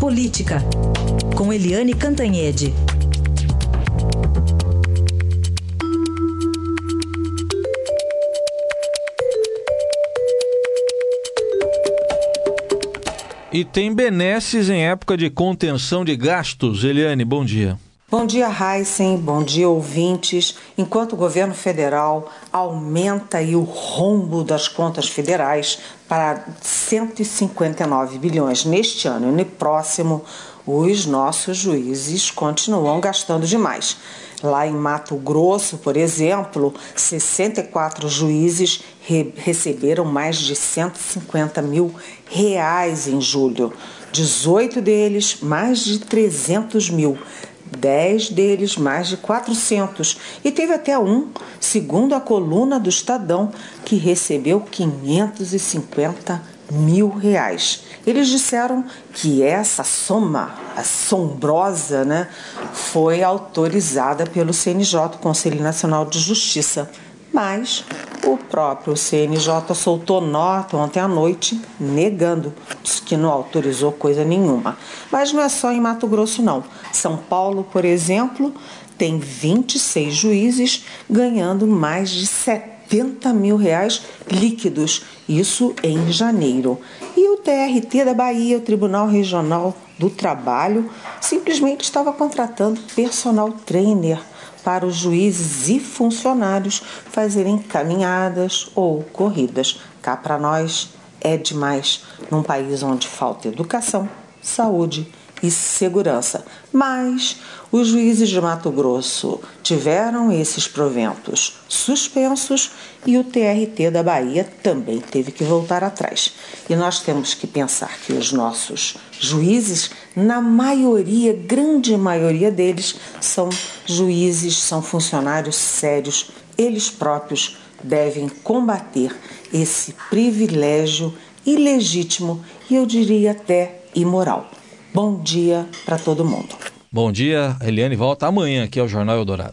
Política, com Eliane Cantanhede. E tem benesses em época de contenção de gastos. Eliane, bom dia. Bom dia, Heisen. Bom dia, ouvintes. Enquanto o governo federal aumenta o rombo das contas federais para 159 bilhões neste ano e no próximo, os nossos juízes continuam gastando demais. Lá em Mato Grosso, por exemplo, 64 juízes re receberam mais de 150 mil reais em julho. 18 deles, mais de 300 mil. 10 deles, mais de 400. E teve até um, segundo a coluna do Estadão, que recebeu 550 mil reais. Eles disseram que essa soma assombrosa né, foi autorizada pelo CNJ, Conselho Nacional de Justiça. Mas o próprio CNJ soltou nota ontem à noite negando, que não autorizou coisa nenhuma. Mas não é só em Mato Grosso, não. São Paulo, por exemplo, tem 26 juízes ganhando mais de 70 mil reais líquidos, isso em janeiro. E o TRT da Bahia, o Tribunal Regional do Trabalho, simplesmente estava contratando personal trainer para os juízes e funcionários fazerem caminhadas ou corridas. Cá para nós é demais num país onde falta educação, saúde e segurança. Mas os juízes de Mato Grosso tiveram esses proventos suspensos e o TRT da Bahia também teve que voltar atrás. E nós temos que pensar que os nossos juízes, na maioria, grande maioria deles, são juízes, são funcionários sérios, eles próprios devem combater esse privilégio ilegítimo e eu diria até imoral. Bom dia para todo mundo. Bom dia, Eliane volta amanhã aqui ao Jornal Eldorado.